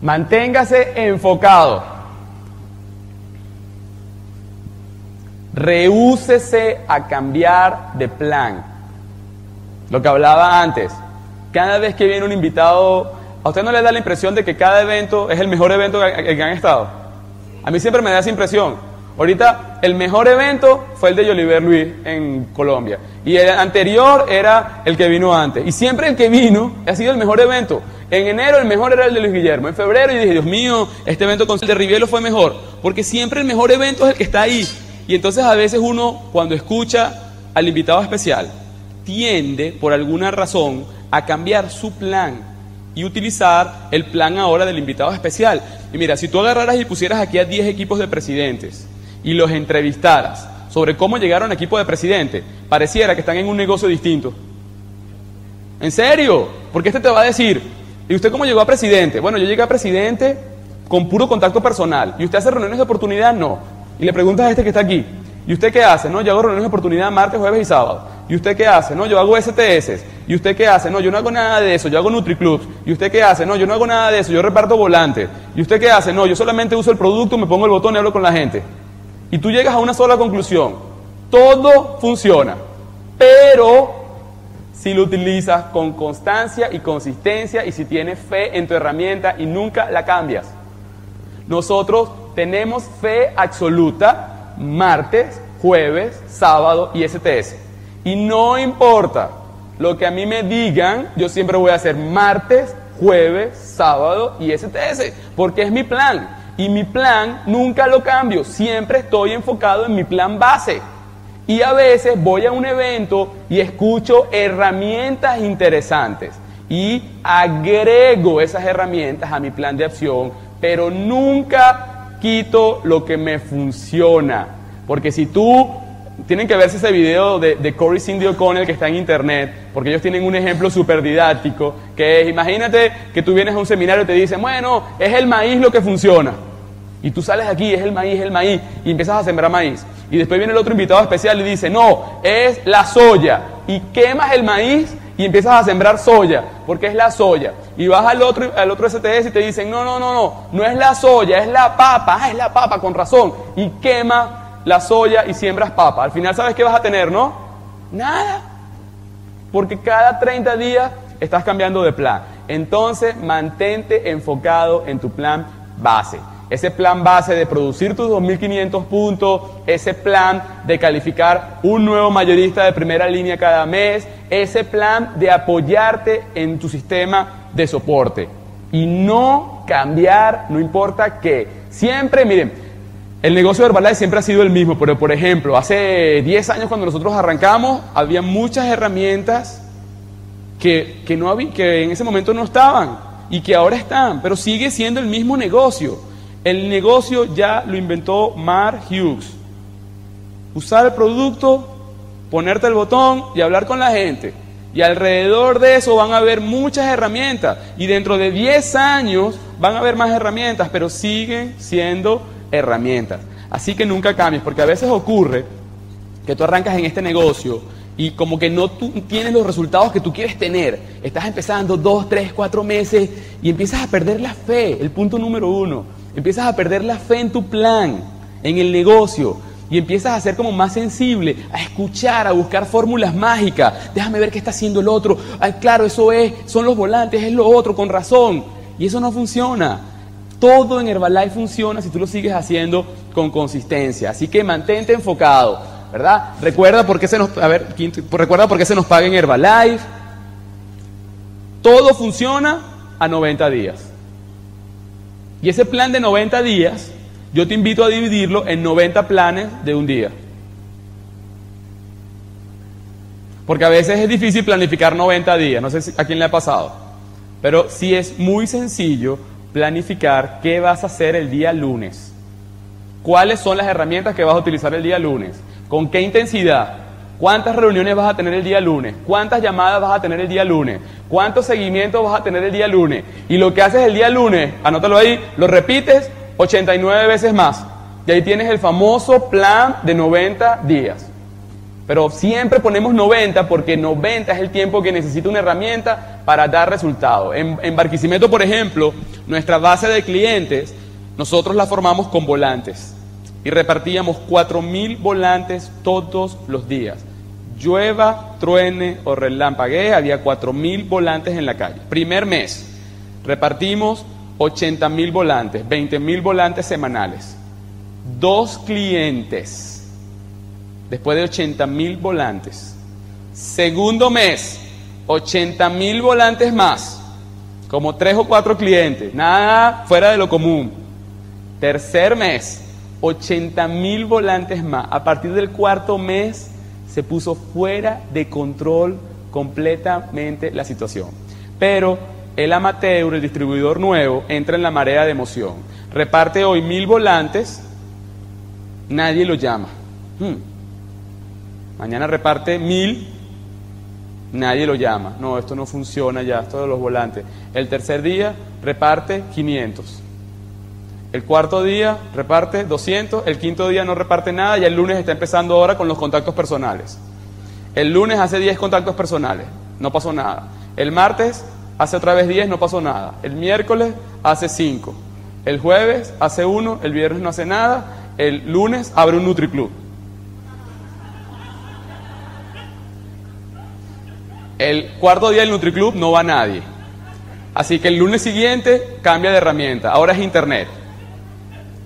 Manténgase enfocado. Rehúsese a cambiar de plan. Lo que hablaba antes. Cada vez que viene un invitado, ¿a usted no le da la impresión de que cada evento es el mejor evento en que han estado? A mí siempre me da esa impresión. Ahorita el mejor evento fue el de Oliver Luis en Colombia. Y el anterior era el que vino antes. Y siempre el que vino ha sido el mejor evento. En enero el mejor era el de Luis Guillermo. En febrero yo dije, Dios mío, este evento con el de Rivielo fue mejor. Porque siempre el mejor evento es el que está ahí. Y entonces a veces uno, cuando escucha al invitado especial, tiende, por alguna razón, a cambiar su plan y utilizar el plan ahora del invitado especial. Y mira, si tú agarraras y pusieras aquí a 10 equipos de presidentes, y los entrevistaras sobre cómo llegaron a equipo de presidente, pareciera que están en un negocio distinto. ¿En serio? Porque este te va a decir, ¿y usted cómo llegó a presidente? Bueno, yo llegué a presidente con puro contacto personal. ¿Y usted hace reuniones de oportunidad? No. Y le preguntas a este que está aquí, ¿y usted qué hace? No, yo hago reuniones de oportunidad martes, jueves y sábado. ¿Y usted qué hace? No, yo hago STS. ¿Y usted qué hace? No, yo no hago nada de eso, yo hago NutriClubs. ¿Y usted qué hace? No, yo no hago nada de eso, yo reparto volantes. ¿Y usted qué hace? No, yo solamente uso el producto, me pongo el botón y hablo con la gente. Y tú llegas a una sola conclusión. Todo funciona, pero si lo utilizas con constancia y consistencia y si tienes fe en tu herramienta y nunca la cambias. Nosotros tenemos fe absoluta martes, jueves, sábado y STS. Y no importa lo que a mí me digan, yo siempre voy a hacer martes, jueves, sábado y STS, porque es mi plan. Y mi plan nunca lo cambio, siempre estoy enfocado en mi plan base. Y a veces voy a un evento y escucho herramientas interesantes y agrego esas herramientas a mi plan de acción, pero nunca quito lo que me funciona. Porque si tú tienen que verse ese video de, Corey Cindy O'Connell que está en internet, porque ellos tienen un ejemplo súper didáctico, que es, imagínate que tú vienes a un seminario y te dicen, bueno, es el maíz lo que funciona. Y tú sales aquí, es el maíz, el maíz, y empiezas a sembrar maíz. Y después viene el otro invitado especial y dice, no, es la soya. Y quemas el maíz y empiezas a sembrar soya, porque es la soya. Y vas al otro, al otro STS y te dicen, no, no, no, no, no es la soya, es la papa, ah, es la papa, con razón. Y quema la soya y siembras papa. Al final, ¿sabes qué vas a tener, no? Nada. Porque cada 30 días estás cambiando de plan. Entonces, mantente enfocado en tu plan base ese plan base de producir tus 2.500 puntos, ese plan de calificar un nuevo mayorista de primera línea cada mes, ese plan de apoyarte en tu sistema de soporte y no cambiar, no importa qué. Siempre, miren, el negocio de Herbalife siempre ha sido el mismo, pero por ejemplo, hace 10 años cuando nosotros arrancamos, había muchas herramientas que, que, no había, que en ese momento no estaban y que ahora están, pero sigue siendo el mismo negocio. El negocio ya lo inventó Mark Hughes. Usar el producto, ponerte el botón y hablar con la gente. Y alrededor de eso van a haber muchas herramientas. Y dentro de 10 años van a haber más herramientas, pero siguen siendo herramientas. Así que nunca cambies, porque a veces ocurre que tú arrancas en este negocio y como que no tienes los resultados que tú quieres tener. Estás empezando dos, tres, cuatro meses y empiezas a perder la fe, el punto número uno. Empiezas a perder la fe en tu plan, en el negocio. Y empiezas a ser como más sensible, a escuchar, a buscar fórmulas mágicas. Déjame ver qué está haciendo el otro. Ay, claro, eso es, son los volantes, es lo otro, con razón. Y eso no funciona. Todo en Herbalife funciona si tú lo sigues haciendo con consistencia. Así que mantente enfocado, ¿verdad? Recuerda por qué se nos, a ver, recuerda por qué se nos paga en Herbalife. Todo funciona a 90 días. Y ese plan de 90 días, yo te invito a dividirlo en 90 planes de un día. Porque a veces es difícil planificar 90 días, no sé a quién le ha pasado. Pero sí es muy sencillo planificar qué vas a hacer el día lunes. ¿Cuáles son las herramientas que vas a utilizar el día lunes? ¿Con qué intensidad? ¿Cuántas reuniones vas a tener el día lunes? ¿Cuántas llamadas vas a tener el día lunes? ¿Cuántos seguimientos vas a tener el día lunes? Y lo que haces el día lunes, anótalo ahí, lo repites 89 veces más. Y ahí tienes el famoso plan de 90 días. Pero siempre ponemos 90 porque 90 es el tiempo que necesita una herramienta para dar resultado. En, en Barquisimeto, por ejemplo, nuestra base de clientes, nosotros la formamos con volantes y repartíamos 4.000 volantes todos los días. Llueva, truene o relampaguee, había 4.000 volantes en la calle. Primer mes, repartimos 80.000 volantes, 20.000 volantes semanales. Dos clientes después de 80 mil volantes. Segundo mes, 80 mil volantes más, como tres o cuatro clientes, nada fuera de lo común. Tercer mes, 80 mil volantes más. A partir del cuarto mes se puso fuera de control completamente la situación. Pero el amateur, el distribuidor nuevo, entra en la marea de emoción. Reparte hoy mil volantes, nadie lo llama. Hmm. Mañana reparte mil, nadie lo llama. No, esto no funciona ya, esto de los volantes. El tercer día reparte 500. El cuarto día reparte 200. El quinto día no reparte nada y el lunes está empezando ahora con los contactos personales. El lunes hace 10 contactos personales, no pasó nada. El martes hace otra vez 10, no pasó nada. El miércoles hace 5. El jueves hace 1, el viernes no hace nada. El lunes abre un NutriClub. El cuarto día del NutriClub no va nadie. Así que el lunes siguiente cambia de herramienta. Ahora es Internet.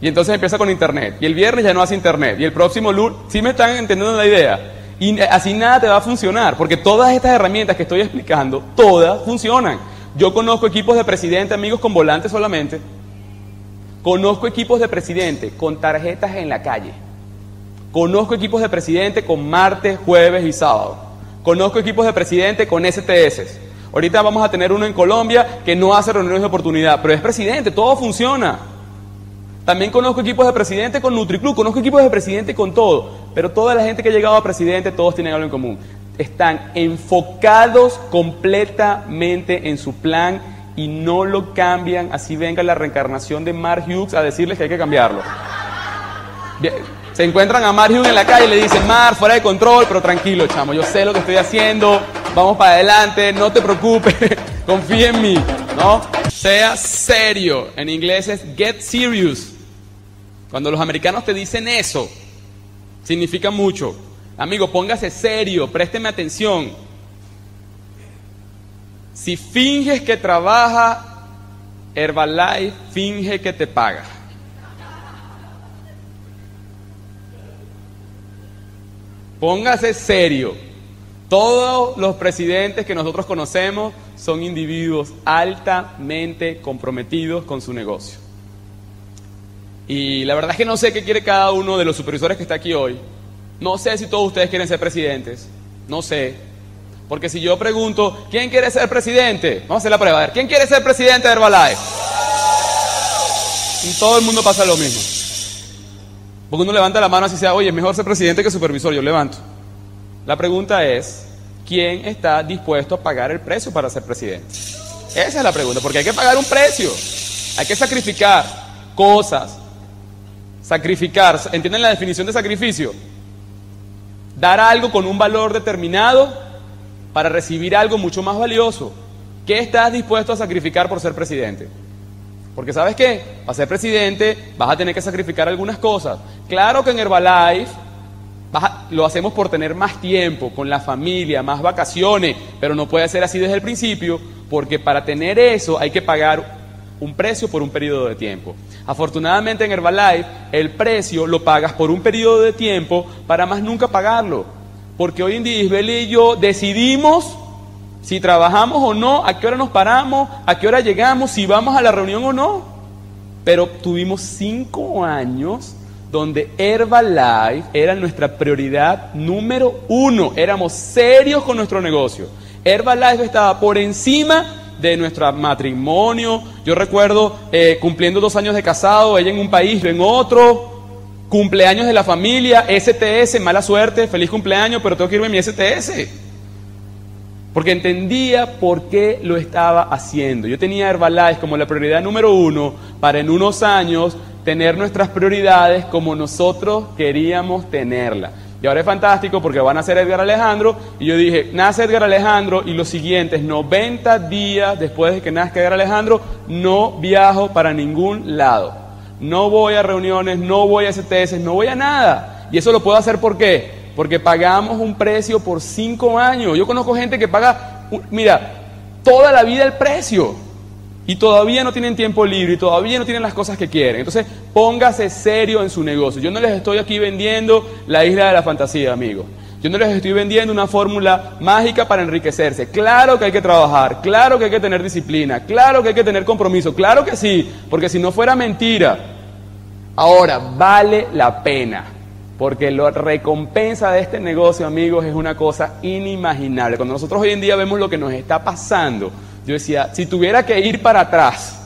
Y entonces empieza con Internet. Y el viernes ya no hace Internet. Y el próximo lunes, ¿sí me están entendiendo la idea? Y así nada te va a funcionar. Porque todas estas herramientas que estoy explicando, todas funcionan. Yo conozco equipos de presidente, amigos, con volantes solamente. Conozco equipos de presidente con tarjetas en la calle. Conozco equipos de presidente con martes, jueves y sábado. Conozco equipos de presidente con STS. Ahorita vamos a tener uno en Colombia que no hace reuniones de oportunidad, pero es presidente, todo funciona. También conozco equipos de presidente con NutriClub, conozco equipos de presidente con todo, pero toda la gente que ha llegado a presidente, todos tienen algo en común. Están enfocados completamente en su plan y no lo cambian, así venga la reencarnación de Mark Hughes a decirles que hay que cambiarlo. Se encuentran a Mar en la calle y le dicen, Mar, fuera de control, pero tranquilo, chamo, yo sé lo que estoy haciendo, vamos para adelante, no te preocupes, confía en mí, ¿no? Sea serio. En inglés es get serious. Cuando los americanos te dicen eso, significa mucho. Amigo, póngase serio, présteme atención. Si finges que trabaja, Herbalife finge que te paga. Póngase serio. Todos los presidentes que nosotros conocemos son individuos altamente comprometidos con su negocio. Y la verdad es que no sé qué quiere cada uno de los supervisores que está aquí hoy. No sé si todos ustedes quieren ser presidentes. No sé. Porque si yo pregunto, ¿quién quiere ser presidente? Vamos a hacer la prueba. A ver, ¿quién quiere ser presidente de Herbalife? Y todo el mundo pasa lo mismo. Porque uno levanta la mano así sea, oye, es mejor ser presidente que supervisor, yo levanto. La pregunta es, ¿quién está dispuesto a pagar el precio para ser presidente? Esa es la pregunta, porque hay que pagar un precio, hay que sacrificar cosas, sacrificar, ¿entienden la definición de sacrificio? Dar algo con un valor determinado para recibir algo mucho más valioso. ¿Qué estás dispuesto a sacrificar por ser presidente? Porque sabes qué, para ser presidente vas a tener que sacrificar algunas cosas. Claro que en Herbalife lo hacemos por tener más tiempo con la familia, más vacaciones, pero no puede ser así desde el principio porque para tener eso hay que pagar un precio por un periodo de tiempo. Afortunadamente en Herbalife el precio lo pagas por un periodo de tiempo para más nunca pagarlo. Porque hoy en día y yo decidimos si trabajamos o no, a qué hora nos paramos, a qué hora llegamos, si vamos a la reunión o no. Pero tuvimos cinco años donde Herbalife era nuestra prioridad número uno. Éramos serios con nuestro negocio. Herbalife estaba por encima de nuestro matrimonio. Yo recuerdo eh, cumpliendo dos años de casado, ella en un país, yo en otro. Cumpleaños de la familia, STS, mala suerte, feliz cumpleaños, pero tengo que irme a mi STS. Porque entendía por qué lo estaba haciendo. Yo tenía Herbalife como la prioridad número uno para en unos años tener nuestras prioridades como nosotros queríamos tenerlas. Y ahora es fantástico porque van a ser Edgar Alejandro. Y yo dije, nace Edgar Alejandro y los siguientes 90 días después de que nazca Edgar Alejandro, no viajo para ningún lado. No voy a reuniones, no voy a STS, no voy a nada. Y eso lo puedo hacer ¿por qué? Porque pagamos un precio por cinco años. Yo conozco gente que paga, mira, toda la vida el precio. Y todavía no tienen tiempo libre y todavía no tienen las cosas que quieren. Entonces, póngase serio en su negocio. Yo no les estoy aquí vendiendo la isla de la fantasía, amigos. Yo no les estoy vendiendo una fórmula mágica para enriquecerse. Claro que hay que trabajar, claro que hay que tener disciplina, claro que hay que tener compromiso, claro que sí, porque si no fuera mentira. Ahora, vale la pena, porque la recompensa de este negocio, amigos, es una cosa inimaginable. Cuando nosotros hoy en día vemos lo que nos está pasando, yo decía, si tuviera que ir para atrás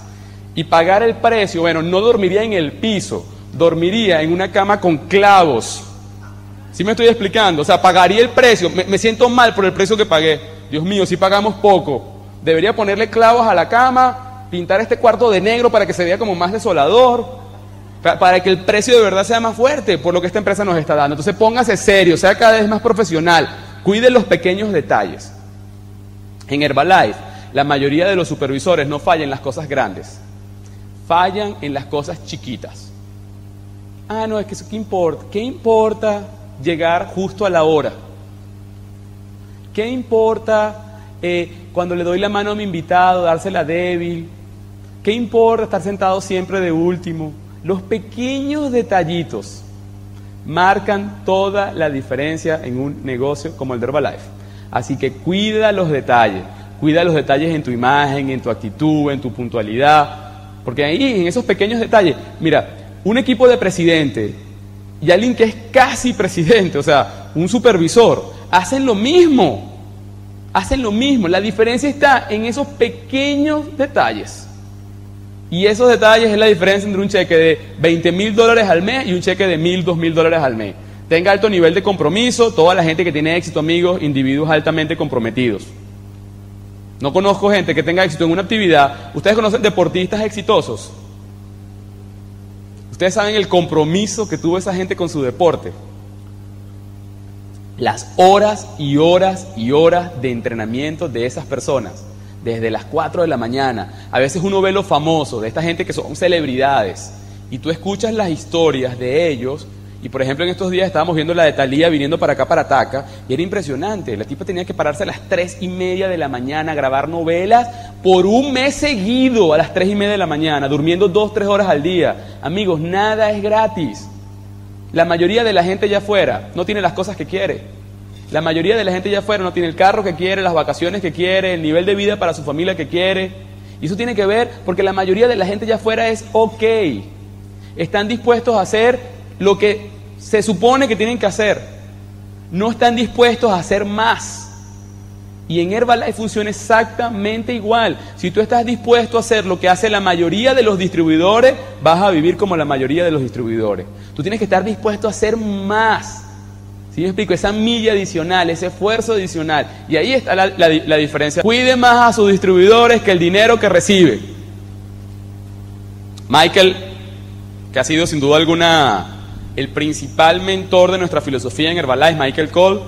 y pagar el precio, bueno, no dormiría en el piso, dormiría en una cama con clavos. ¿Sí me estoy explicando? O sea, pagaría el precio. Me, siento mal por el precio que pagué. Dios mío, si pagamos poco. Debería ponerle clavos a la cama, pintar este cuarto de negro para que se vea como más desolador, para que el precio de verdad sea más fuerte por lo que esta empresa nos está dando. Entonces póngase serio, sea cada vez más profesional, cuide los pequeños detalles. En Herbalife la mayoría de los supervisores no fallan en las cosas grandes, fallan en las cosas chiquitas. Ah, no, es que eso qué importa. ¿Qué importa llegar justo a la hora? ¿Qué importa eh, cuando le doy la mano a mi invitado, dársela débil? ¿Qué importa estar sentado siempre de último? Los pequeños detallitos marcan toda la diferencia en un negocio como el de Herbalife. Así que cuida los detalles. Cuida los detalles en tu imagen, en tu actitud, en tu puntualidad. Porque ahí, en esos pequeños detalles, mira, un equipo de presidente y alguien que es casi presidente, o sea, un supervisor, hacen lo mismo. Hacen lo mismo. La diferencia está en esos pequeños detalles. Y esos detalles es la diferencia entre un cheque de 20 mil dólares al mes y un cheque de mil, dos mil dólares al mes. Tenga alto nivel de compromiso, toda la gente que tiene éxito, amigos, individuos altamente comprometidos. No conozco gente que tenga éxito en una actividad. Ustedes conocen deportistas exitosos. Ustedes saben el compromiso que tuvo esa gente con su deporte. Las horas y horas y horas de entrenamiento de esas personas. Desde las 4 de la mañana. A veces uno ve los famosos, de esta gente que son celebridades. Y tú escuchas las historias de ellos y por ejemplo, en estos días estábamos viendo la de Talía viniendo para acá, para Ataca, y era impresionante. La tipa tenía que pararse a las tres y media de la mañana a grabar novelas por un mes seguido a las tres y media de la mañana, durmiendo dos, tres horas al día. Amigos, nada es gratis. La mayoría de la gente allá afuera no tiene las cosas que quiere. La mayoría de la gente allá afuera no tiene el carro que quiere, las vacaciones que quiere, el nivel de vida para su familia que quiere. Y eso tiene que ver porque la mayoría de la gente allá afuera es ok. Están dispuestos a hacer lo que se supone que tienen que hacer. No están dispuestos a hacer más. Y en Herbalife funciona exactamente igual. Si tú estás dispuesto a hacer lo que hace la mayoría de los distribuidores, vas a vivir como la mayoría de los distribuidores. Tú tienes que estar dispuesto a hacer más. ¿Sí me explico? Esa milla adicional, ese esfuerzo adicional. Y ahí está la, la diferencia. Cuide más a sus distribuidores que el dinero que recibe. Michael, que ha sido sin duda alguna el principal mentor de nuestra filosofía en Herbalife, Michael Cole,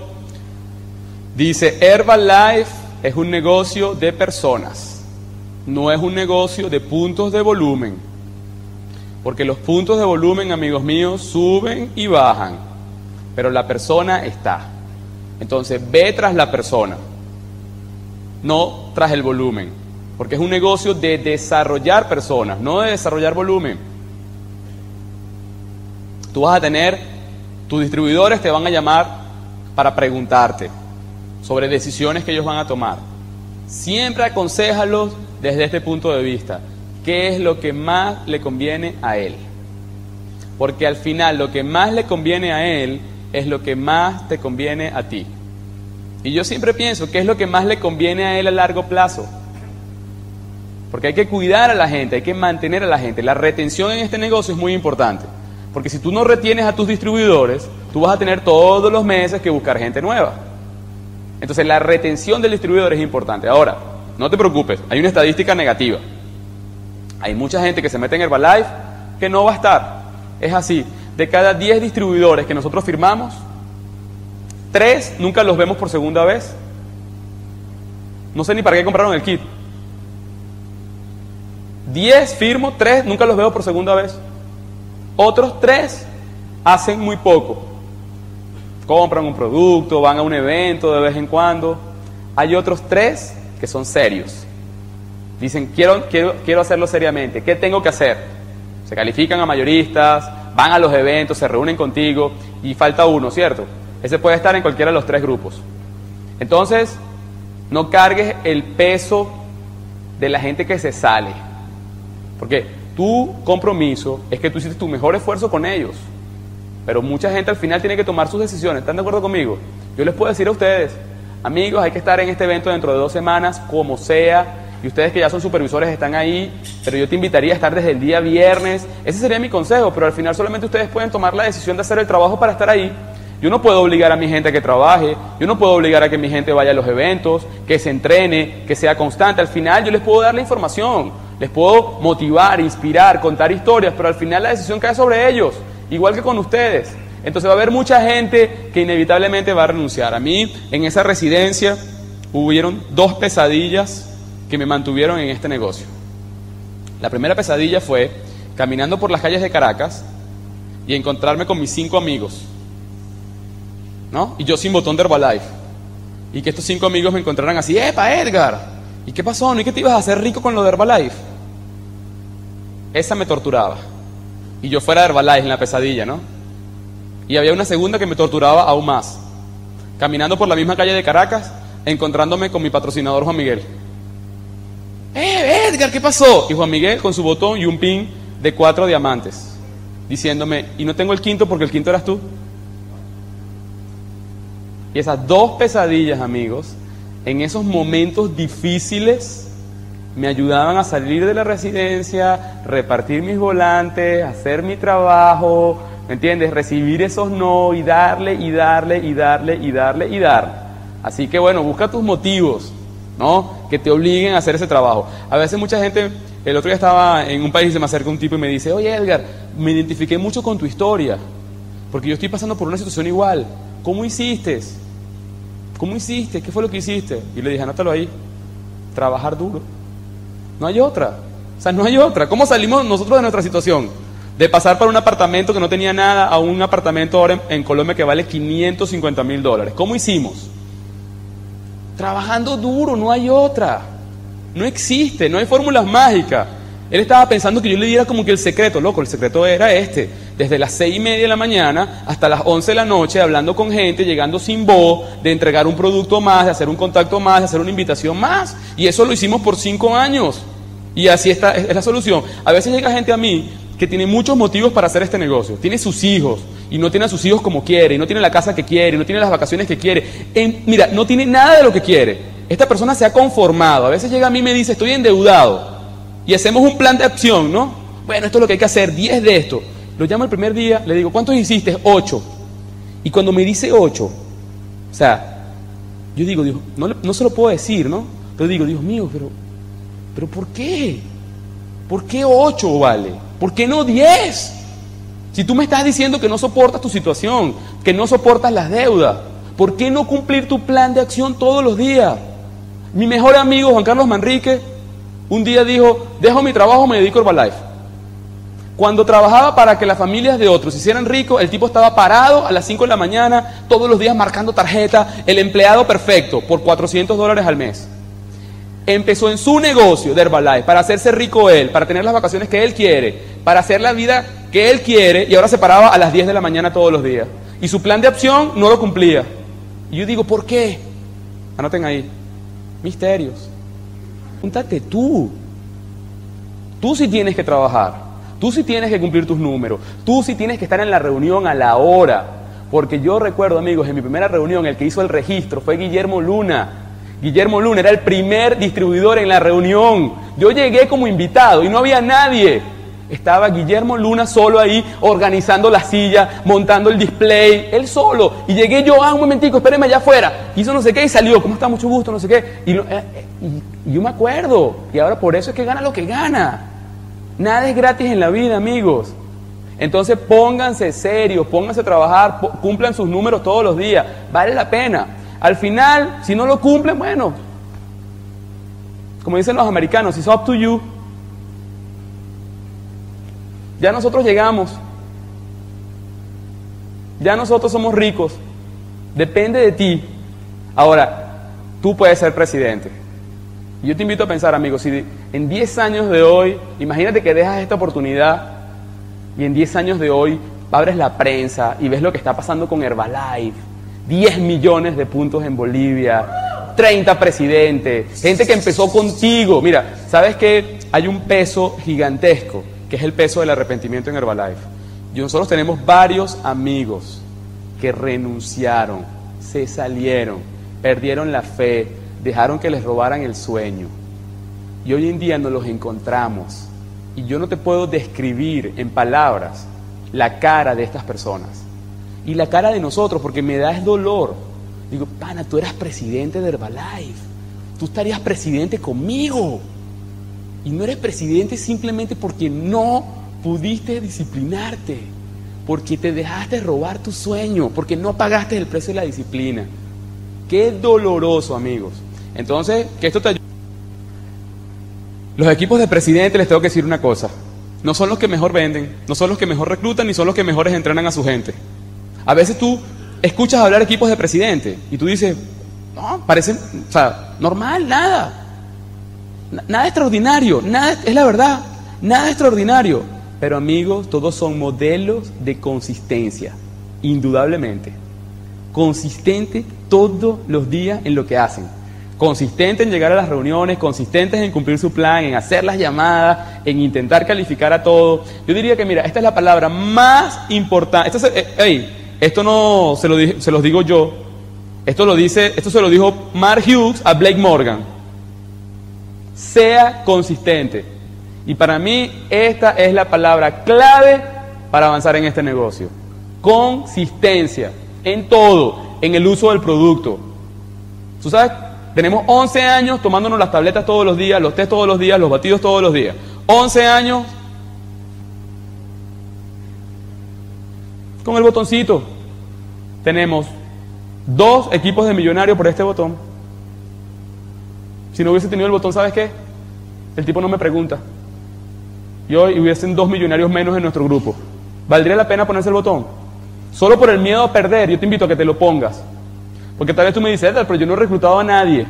dice, Herbalife es un negocio de personas, no es un negocio de puntos de volumen, porque los puntos de volumen, amigos míos, suben y bajan, pero la persona está. Entonces, ve tras la persona, no tras el volumen, porque es un negocio de desarrollar personas, no de desarrollar volumen. Tú vas a tener, tus distribuidores te van a llamar para preguntarte sobre decisiones que ellos van a tomar. Siempre aconsejalos desde este punto de vista. ¿Qué es lo que más le conviene a él? Porque al final lo que más le conviene a él es lo que más te conviene a ti. Y yo siempre pienso, ¿qué es lo que más le conviene a él a largo plazo? Porque hay que cuidar a la gente, hay que mantener a la gente. La retención en este negocio es muy importante. Porque si tú no retienes a tus distribuidores, tú vas a tener todos los meses que buscar gente nueva. Entonces la retención del distribuidor es importante. Ahora, no te preocupes, hay una estadística negativa. Hay mucha gente que se mete en Herbalife que no va a estar. Es así, de cada 10 distribuidores que nosotros firmamos, Tres, nunca los vemos por segunda vez. No sé ni para qué compraron el kit. Diez, firmo, tres, nunca los veo por segunda vez. Otros tres hacen muy poco. Compran un producto, van a un evento de vez en cuando. Hay otros tres que son serios. Dicen, quiero, quiero, quiero hacerlo seriamente. ¿Qué tengo que hacer? Se califican a mayoristas, van a los eventos, se reúnen contigo y falta uno, ¿cierto? Ese puede estar en cualquiera de los tres grupos. Entonces, no cargues el peso de la gente que se sale. Porque tu compromiso es que tú hiciste tu mejor esfuerzo con ellos. Pero mucha gente al final tiene que tomar sus decisiones. ¿Están de acuerdo conmigo? Yo les puedo decir a ustedes, amigos, hay que estar en este evento dentro de dos semanas, como sea. Y ustedes que ya son supervisores están ahí, pero yo te invitaría a estar desde el día viernes. Ese sería mi consejo, pero al final solamente ustedes pueden tomar la decisión de hacer el trabajo para estar ahí. Yo no puedo obligar a mi gente a que trabaje, yo no puedo obligar a que mi gente vaya a los eventos, que se entrene, que sea constante. Al final yo les puedo dar la información, les puedo motivar, inspirar, contar historias, pero al final la decisión cae sobre ellos, igual que con ustedes. Entonces va a haber mucha gente que inevitablemente va a renunciar. A mí en esa residencia hubieron dos pesadillas que me mantuvieron en este negocio. La primera pesadilla fue caminando por las calles de Caracas y encontrarme con mis cinco amigos ¿no? Y yo sin botón de Herbalife. Y que estos cinco amigos me encontraran así, ¡epa, Edgar! ¿Y qué pasó? ¿No y que te ibas a hacer rico con lo de Herbalife? Esa me torturaba. Y yo fuera de Herbalife en la pesadilla, ¿no? Y había una segunda que me torturaba aún más. Caminando por la misma calle de Caracas, encontrándome con mi patrocinador Juan Miguel. ¡Eh, Edgar, qué pasó! Y Juan Miguel con su botón y un pin de cuatro diamantes, diciéndome, y no tengo el quinto porque el quinto eras tú. Y esas dos pesadillas, amigos, en esos momentos difíciles, me ayudaban a salir de la residencia, repartir mis volantes, hacer mi trabajo, ¿me entiendes? Recibir esos no y darle y darle y darle y darle y darle. Así que bueno, busca tus motivos, ¿no? Que te obliguen a hacer ese trabajo. A veces mucha gente, el otro día estaba en un país y se me acerca un tipo y me dice, oye Edgar, me identifiqué mucho con tu historia, porque yo estoy pasando por una situación igual. ¿Cómo hiciste? ¿Cómo hiciste? ¿Qué fue lo que hiciste? Y le dije, anótalo ahí. Trabajar duro. No hay otra. O sea, no hay otra. ¿Cómo salimos nosotros de nuestra situación? De pasar por un apartamento que no tenía nada a un apartamento ahora en, Colombia que vale 550 mil dólares. ¿Cómo hicimos? Trabajando duro, no hay otra. No existe, no hay fórmulas mágicas. Él estaba pensando que yo le diera como que el secreto, loco, el secreto era este. Desde las seis y media de la mañana hasta las once de la noche, hablando con gente, llegando sin voz, de entregar un producto más, de hacer un contacto más, de hacer una invitación más. Y eso lo hicimos por cinco años. Y así está, es la solución. A veces llega gente a mí que tiene muchos motivos para hacer este negocio. Tiene sus hijos y no tiene a sus hijos como quiere, y no tiene la casa que quiere, y no tiene las vacaciones que quiere. mira, no tiene nada de lo que quiere. Esta persona se ha conformado. A veces llega a mí y me dice, estoy endeudado y hacemos un plan de acción, ¿no? Bueno, esto es lo que hay que hacer, 10 de esto. Lo llamo el primer día, le digo, ¿cuántos hiciste? 8. Y cuando me dice 8, o sea, yo digo, Dios, no, no se lo puedo decir, ¿no? Pero digo, Dios mío, pero, pero ¿por qué? ¿Por qué 8 vale? ¿Por qué no 10? Si tú me estás diciendo que no soportas tu situación, que no soportas las deudas, ¿por qué no cumplir tu plan de acción todos los días? Mi mejor amigo Juan Carlos Manrique un día dijo, dejo mi trabajo, me dedico a Herbalife. Cuando trabajaba para que las familias de otros hicieran ricos, el tipo estaba parado a las 5 de la mañana, todos los días marcando tarjeta, el empleado perfecto, por 400 dólares al mes. Empezó en su negocio de Herbalife para hacerse rico él, para tener las vacaciones que él quiere, para hacer la vida que él quiere, y ahora se paraba a las 10 de la mañana todos los días. Y su plan de acción no lo cumplía. Y yo digo, ¿por qué? Anoten ahí. Misterios. Pregúntate tú. Tú sí tienes que trabajar. Tú sí tienes que cumplir tus números. Tú sí tienes que estar en la reunión a la hora. Porque yo recuerdo, amigos, en mi primera reunión, el que hizo el registro fue Guillermo Luna. Guillermo Luna era el primer distribuidor en la reunión. Yo llegué como invitado y no había nadie. Estaba Guillermo Luna solo ahí organizando la silla, montando el display, él solo. Y llegué yo, ah, un momentico, espéreme allá afuera. Hizo no sé qué y salió, ¿cómo está? Mucho gusto, no sé qué. Y, eh, eh, y, yo me acuerdo. Y ahora por eso es que gana lo que gana. Nada es gratis en la vida, amigos. Entonces pónganse serios, pónganse a trabajar, cumplan sus números todos los días, vale la pena. Al final, si no lo cumplen, bueno, como dicen los americanos, it's up to you. Ya nosotros llegamos, ya nosotros somos ricos, depende de ti. Ahora, tú puedes ser presidente. Yo te invito a pensar, amigos, si en 10 años de hoy, imagínate que dejas esta oportunidad y en 10 años de hoy abres la prensa y ves lo que está pasando con Herbalife, 10 millones de puntos en Bolivia, 30 presidentes, gente que empezó contigo. Mira, ¿sabes que hay un peso gigantesco, que es el peso del arrepentimiento en Herbalife? Y nosotros tenemos varios amigos que renunciaron, se salieron, perdieron la fe, dejaron que les robaran el sueño. Y hoy en día nos los encontramos y yo no te puedo describir en palabras la cara de estas personas. Y la cara de nosotros, porque me da dolor. Digo, pana, tú eras presidente de Herbalife. Tú estarías presidente conmigo. Y no eres presidente simplemente porque no pudiste disciplinarte. Porque te dejaste robar tu sueño. Porque no pagaste el precio de la disciplina. Qué doloroso, amigos. Entonces, que esto te ayude. Los equipos de presidente, les tengo que decir una cosa, no son los que mejor venden, no son los que mejor reclutan, ni son los que mejores entrenan a su gente. A veces tú escuchas hablar equipos de presidente y tú dices, no, parece, o sea, normal, nada. Nada extraordinario, nada, es la verdad, nada extraordinario. Pero amigos, todos son modelos de consistencia, indudablemente. Consistente todos los días en lo que hacen consistente en llegar a las reuniones, consistentes en cumplir su plan, en hacer las llamadas, en intentar calificar a todo. Yo diría que, mira, esta es la palabra más importante. Esto, eh, esto no se, lo se los digo yo, esto, lo dice, esto se lo dijo Mark Hughes a Blake Morgan. Sea consistente. Y para mí esta es la palabra clave para avanzar en este negocio. Consistencia en todo, en el uso del producto. ¿Tú sabes tenemos 11 años tomándonos las tabletas todos los días, los test todos los días, los batidos todos los días. 11 años con el botoncito. Tenemos dos equipos de millonarios por este botón. Si no hubiese tenido el botón, ¿sabes qué? El tipo no me pregunta. Y hoy hubiesen dos millonarios menos en nuestro grupo. ¿Valdría la pena ponerse el botón? Solo por el miedo a perder, yo te invito a que te lo pongas. Porque tal vez tú me dices, pero yo no he reclutado a nadie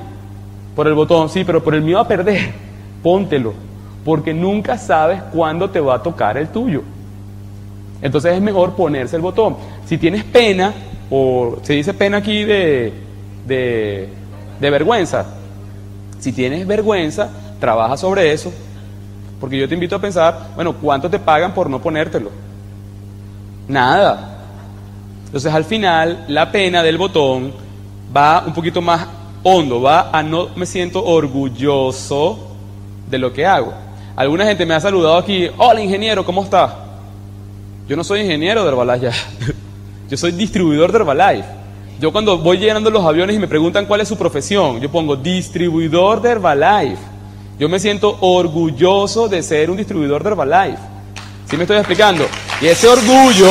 por el botón. Sí, pero por el miedo a perder, póntelo. Porque nunca sabes cuándo te va a tocar el tuyo. Entonces es mejor ponerse el botón. Si tienes pena, o se dice pena aquí de, de, de vergüenza, si tienes vergüenza, trabaja sobre eso. Porque yo te invito a pensar, bueno, ¿cuánto te pagan por no ponértelo? Nada. Entonces al final, la pena del botón va un poquito más hondo, va a no me siento orgulloso de lo que hago. Alguna gente me ha saludado aquí, hola ingeniero, ¿cómo está? Yo no soy ingeniero de Herbalife yo soy distribuidor de Herbalife. Yo cuando voy llenando los aviones y me preguntan cuál es su profesión, yo pongo distribuidor de Herbalife. Yo me siento orgulloso de ser un distribuidor de Herbalife. ¿Sí me estoy explicando? Y ese orgullo,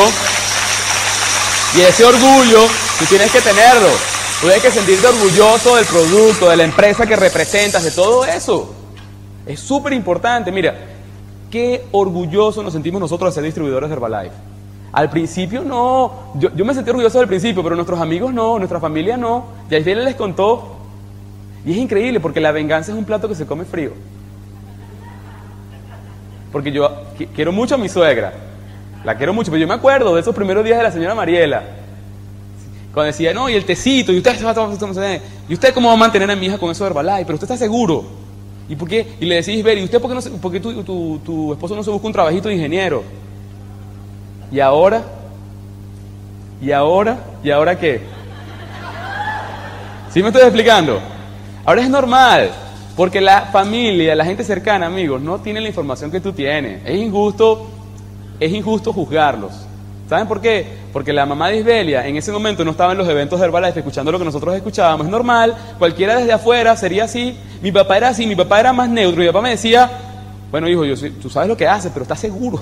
y ese orgullo, tú tienes que tenerlo. Tú tienes que sentirte orgulloso del producto, de la empresa que representas, de todo eso. Es súper importante. Mira, qué orgulloso nos sentimos nosotros de ser distribuidores de Herbalife. Al principio no, yo, me sentí orgulloso del principio, pero nuestros amigos no, nuestra familia no. Y ahí les contó. Y es increíble porque la venganza es un plato que se come frío. Porque yo quiero mucho a mi suegra. La quiero mucho, pero yo me acuerdo de esos primeros días de la señora Mariela cuando decía, no, y el tecito, y usted, ¿y usted cómo va a mantener a mi hija con eso de Herbalife? Pero usted está seguro. ¿Y por qué? Y le decís, ver, ¿y usted por qué, no qué tu, tu, tu esposo no se busca un trabajito de ingeniero? ¿Y ahora? ¿Y ahora? ¿Y ahora qué? ¿Sí me estoy explicando? Ahora es normal, porque la familia, la gente cercana, amigos, no tiene la información que tú tienes. Es injusto, es injusto juzgarlos. ¿Saben por qué? Porque la mamá de Isbelia en ese momento no estaba en los eventos de Herbalife escuchando lo que nosotros escuchábamos. Es normal, cualquiera desde afuera sería así. Mi papá era así, mi papá era más neutro. Mi papá me decía, bueno hijo, yo, tú sabes lo que haces, pero estás seguro.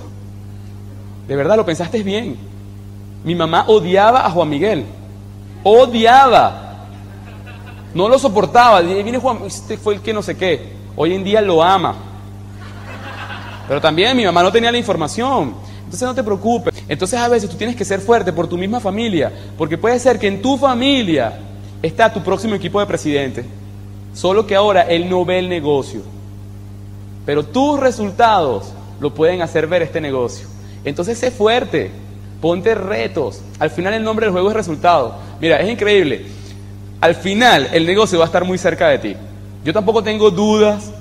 De verdad, lo pensaste bien. Mi mamá odiaba a Juan Miguel. Odiaba. No lo soportaba. Viene Juan, este fue el que no sé qué. Hoy en día lo ama. Pero también mi mamá no tenía la información. Entonces no te preocupes. Entonces a veces tú tienes que ser fuerte por tu misma familia. Porque puede ser que en tu familia está tu próximo equipo de presidente. Solo que ahora él no ve el negocio. Pero tus resultados lo pueden hacer ver este negocio. Entonces sé fuerte. Ponte retos. Al final el nombre del juego es resultado. Mira, es increíble. Al final el negocio va a estar muy cerca de ti. Yo tampoco tengo dudas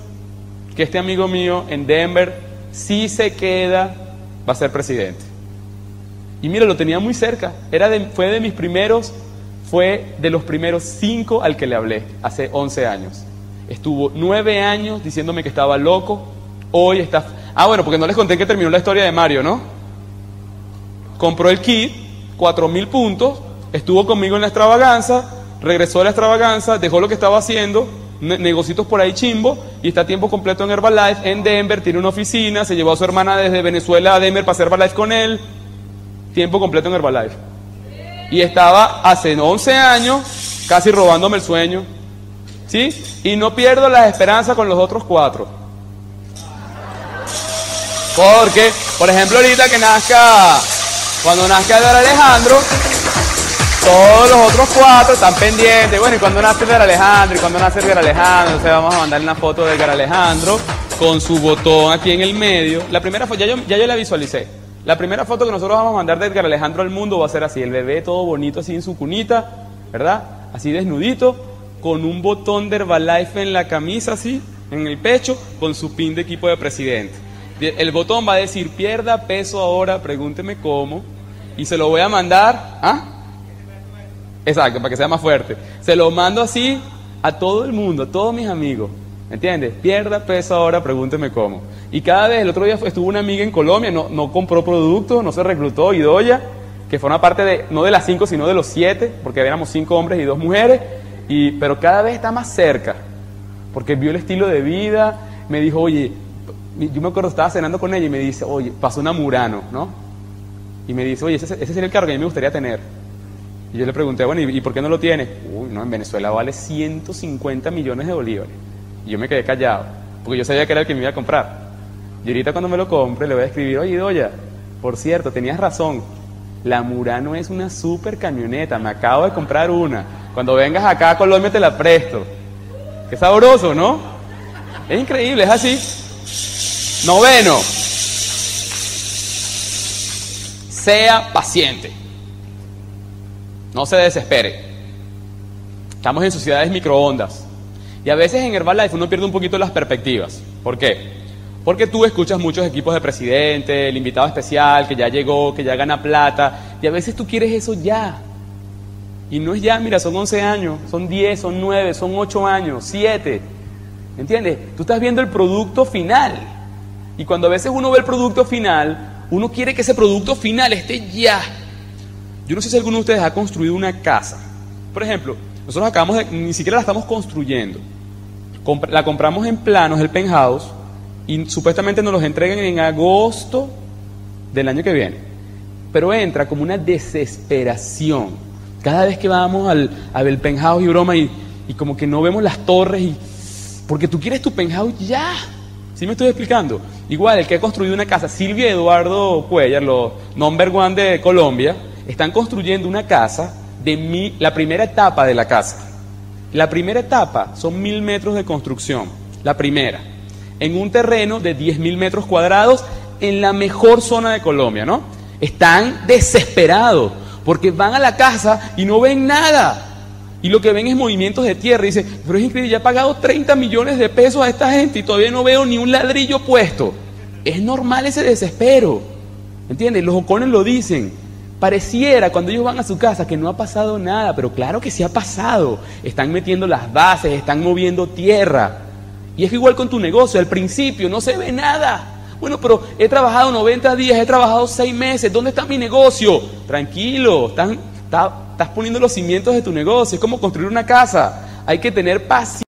que este amigo mío en Denver, si se queda, va a ser presidente. Y mira, lo tenía muy cerca. Era de, fue de mis primeros, fue de los primeros cinco al que le hablé hace 11 años. Estuvo nueve años diciéndome que estaba loco. Hoy está... Ah, bueno, porque no les conté que terminó la historia de Mario, ¿no? Compró el kit, cuatro mil puntos, estuvo conmigo en la extravaganza, regresó a la extravaganza, dejó lo que estaba haciendo, negocios por ahí chimbo y está a tiempo completo en Herbalife en Denver, tiene una oficina, se llevó a su hermana desde Venezuela a Denver para hacer Herbalife con él, tiempo completo en Herbalife. Y estaba hace 11 años casi robándome el sueño, ¿sí? Y no pierdo las esperanzas con los otros cuatro. Porque, por ejemplo, ahorita que nazca, cuando nazca el Alejandro, todos los otros cuatro están pendientes. Bueno, ¿y cuando nace Edgar Alejandro? ¿Y cuando nace Edgar Alejandro? Entonces vamos a mandarle una foto de Edgar Alejandro con su botón aquí en el medio. La primera foto, ya yo, ya yo la visualicé. La primera foto que nosotros vamos a mandar de Edgar Alejandro al mundo va a ser así, el bebé todo bonito así en su cunita, ¿verdad? Así desnudito, con un botón de Herbalife en la camisa así, en el pecho, con su pin de equipo de presidente. El botón va a decir, pierda peso ahora, pregúnteme cómo, y se lo voy a mandar, ¿ah? Exacto, para que sea más fuerte. Se lo mando así a todo el mundo, a todos mis amigos. ¿Me entiendes? Pierda peso ahora, pregúnteme cómo. Y cada vez, el otro día estuvo una amiga en Colombia, no, no compró productos, no se reclutó, Idoya, que forma parte de, no de las cinco, sino de los siete, porque éramos cinco hombres y dos mujeres, y, pero cada vez está más cerca, porque vio el estilo de vida, me dijo, oye, yo me acuerdo, estaba cenando con ella y me dice, oye, pasó una Murano, ¿no? Y me dice, oye, ese, ese sería el carro que a mí me gustaría tener. Y yo le pregunté, bueno, ¿y, por qué no lo tiene? Uy, no, en Venezuela vale 150 millones de bolívares. Yo me quedé callado, porque yo sabía que era el que me iba a comprar. Y ahorita cuando me lo compre le voy a escribir, oye, Doya, por cierto, tenías razón, la Murano es una super camioneta, me acabo de comprar una. Cuando vengas acá a Colombia te la presto. Qué sabroso, ¿no? Es increíble, es así. Noveno. Sea paciente. No se desespere. Estamos en sociedades microondas. Y a veces en Herbalife uno pierde un poquito las perspectivas. ¿Por qué? Porque tú escuchas muchos equipos de presidente, el invitado especial que ya llegó, que ya gana plata, y a veces tú quieres eso ya. Y no es ya, mira, son 11 años, son 10, son 9, son 8 años, 7. ¿Entiendes? Tú estás viendo el producto final. Y cuando a veces uno ve el producto final, uno quiere que ese producto final esté ya. Yo no sé si alguno de ustedes ha construido una casa. Por ejemplo, nosotros acabamos de, ni siquiera la estamos construyendo. La compramos en planos, el penthouse, y supuestamente nos los entregan en agosto del año que viene. Pero entra como una desesperación. Cada vez que vamos al, al penthouse y broma y, y como que no vemos las torres y... Porque tú quieres tu penthouse ya. ¿Sí me estoy explicando? Igual, el que ha construido una casa, Silvia Eduardo Cuellar, los number one de Colombia, están construyendo una casa de la primera etapa de la casa. La primera etapa son mil metros de construcción, la primera, en un terreno de diez mil metros cuadrados en la mejor zona de Colombia, ¿no? Están desesperados porque van a la casa y no ven nada. Y lo que ven es movimientos de tierra. Y dice, pero es increíble, ya he pagado 30 millones de pesos a esta gente y todavía no veo ni un ladrillo puesto. Es normal ese desespero. ¿Entiendes? Los ocones lo dicen. Pareciera cuando ellos van a su casa que no ha pasado nada, pero claro que sí ha pasado. Están metiendo las bases, están moviendo tierra. Y es igual con tu negocio, al principio no se ve nada. Bueno, pero he trabajado 90 días, he trabajado 6 meses, ¿dónde está mi negocio? Tranquilo, estás, estás poniendo los cimientos de tu negocio, es como construir una casa. Hay que tener paciencia.